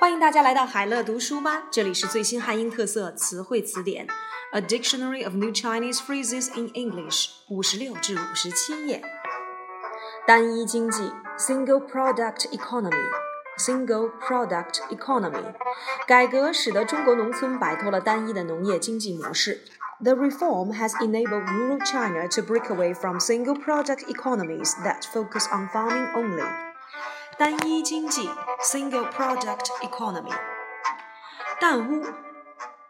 欢迎大家来到海乐读书吧，这里是最新汉英特色词汇词典，A Dictionary of New Chinese Phrases in English，五十六至五十七页。单一经济 （Single Product Economy），Single Product Economy，改革使得中国农村摆脱了单一的农业经济模式。The reform has enabled rural China to break away from single product economies that focus on farming only. 单一经济 （single product economy）。蛋屋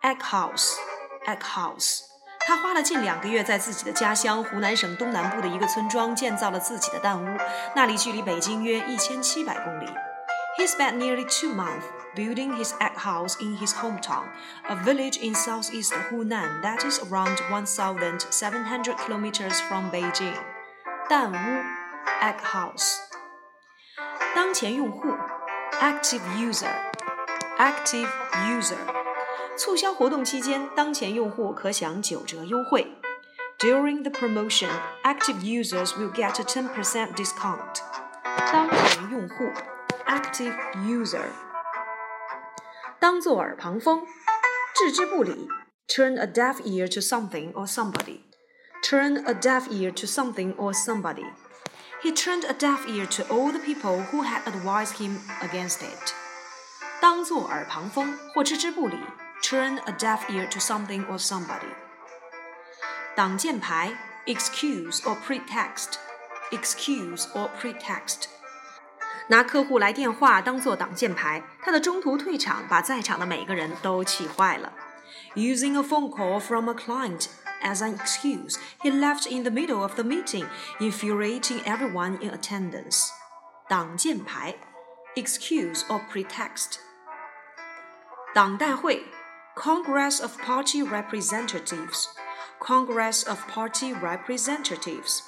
（egg house），egg house。他花了近两个月，在自己的家乡湖南省东南部的一个村庄建造了自己的蛋屋，那里距离北京约一千七百公里。He spent nearly two months building his egg house in his hometown, a village in southeast Hunan that is around 1,700 kilometers from Beijing. 蛋屋 egg house. 当前用户 active user active user. 促销活动期间，当前用户可享九折优惠。During the promotion, active users will get a 10% discount. 当前用户 active user， 当作耳旁风，置之不理，turn a deaf ear to something or somebody. Turn a deaf ear to something or somebody. He turned a deaf ear to all the people who had advised him against it. 当作耳旁风或置之不理，turn a deaf ear to something or somebody. 挡箭牌，excuse or pretext. Excuse or pretext. 拿客户来电话当做挡箭牌，他的中途退场把在场的每个人都气坏了。Using a phone call from a client as an excuse, he left in the middle of the meeting, infuriating everyone in attendance. 挡箭牌，excuse or pretext. 党代会，Congress of Party Representatives. Congress of Party Representatives.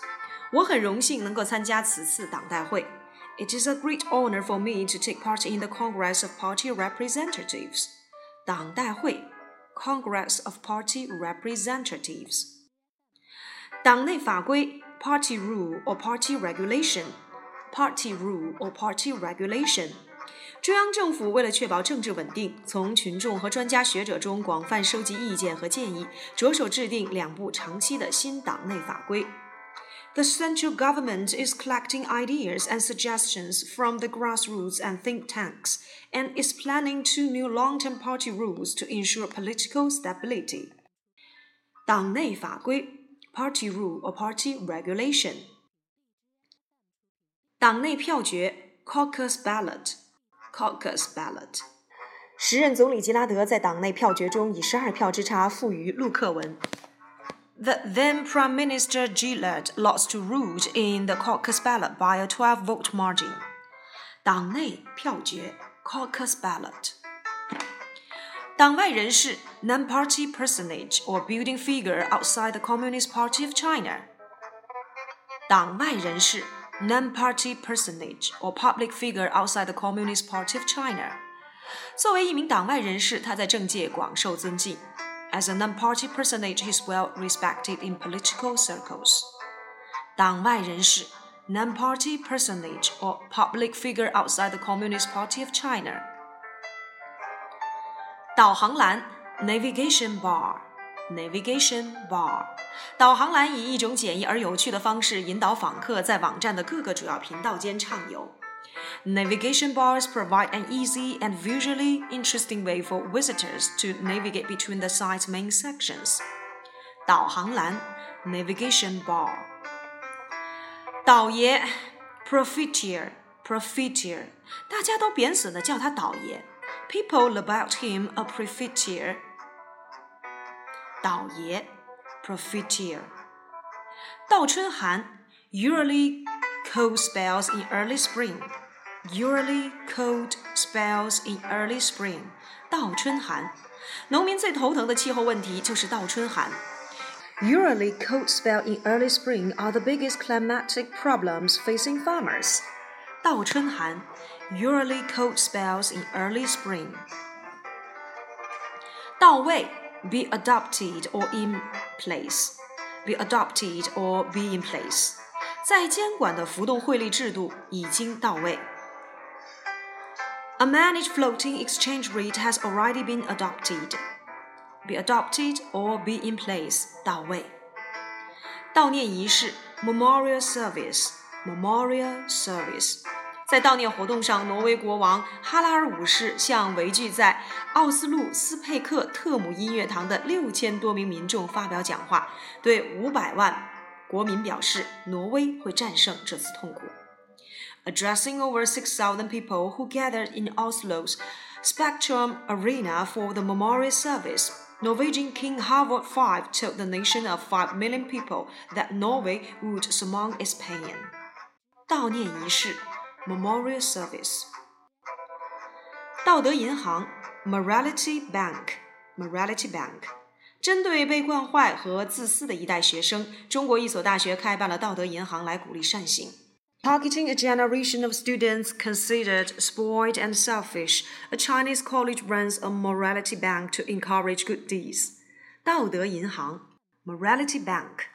我很荣幸能够参加此次党代会。it is a great honor for me to take part in the Congress of Party Representatives. 党代会 Congress of Party Representatives. 党内法规 Party Rule or Party Regulation. Party Rule or Party Regulation. 中央政府为了确保政治稳定，从群众和专家学者中广泛收集意见和建议，着手制定两部长期的新党内法规。 the central government is collecting ideas and suggestions from the grassroots and think tanks and is planning two new long term party rules to ensure political stability. 党内法规 Party Rule or Party Regulation. 党内票决 Caucus Ballot Caucus Ballot. 时任总理吉拉德在党内票决中以十二票之差负于陆克文。 the then Prime Minister Gillard lost to Rudd in the caucus ballot by a 12 vote margin. 党内票决 caucus ballot. non-party personage or building figure outside the Communist Party of China. non-party personage or public figure outside the Communist Party of China. 作为一名党外人士，他在政界广受尊敬。as a non-party personage, he is well respected in political circles. 党外人士 non-party personage or public figure outside the Communist Party of China. 导航栏 navigation bar navigation bar 导航栏以一种简易而有趣的方式引导访客在网站的各个主要频道间畅游。 Navigation bars provide an easy and visually interesting way for visitors to navigate between the site's main sections. 导航栏 navigation bar 导爷 profiteer profiteer 大家都贬损的叫他倒爷 people about him a profiteer 倒爷 profiteer 倒春寒 usually cold spells in early spring Usually cold spells in early spring，倒春寒。农民最头疼的气候问题就是倒春寒。Usually cold spells in early spring are the biggest climatic problems facing farmers. 倒春寒，usually cold spells in early spring. 到位，be adopted or in place. be adopted or be in place， 在监管的浮动汇率制度已经到位。A managed floating exchange rate has already been adopted. Be adopted or be in place，到位。悼念仪式 memorial service memorial service，在悼念活动上，挪威国王哈拉尔五世向围聚在奥斯陆斯佩克特姆音乐堂的六千多名民众发表讲话，对五百万国民表示挪威会战胜这次痛苦。Addressing over 6,000 people who gathered in Oslo's Spectrum Arena for the memorial service, Norwegian King Harald V told the nation of 5 million people that Norway would surmount its pain. 悼念仪式 （Memorial Service）。道德银行 （Morality bank, morality Bank。针对被惯坏和自私的一代学生，中国一所大学开办了道德银行来鼓励善行。Targeting a generation of students considered spoiled and selfish, a Chinese college runs a morality bank to encourage good deeds. 道德银行 Morality Bank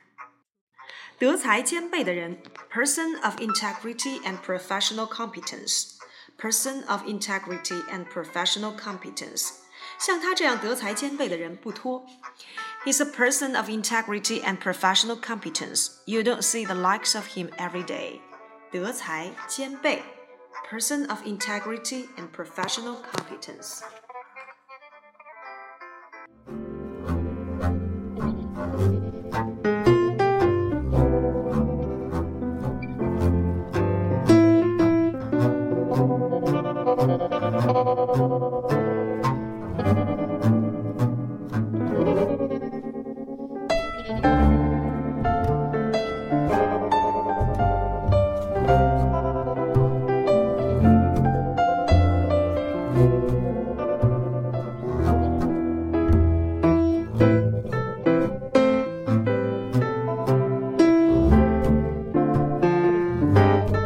德才兼备的人，person of integrity and professional competence。person of integrity and professional competence。 像他这样德才兼备的人不多。He's a person of integrity and professional competence. You don't see the likes of him every day. 德才兼备，person of integrity and professional competence。 you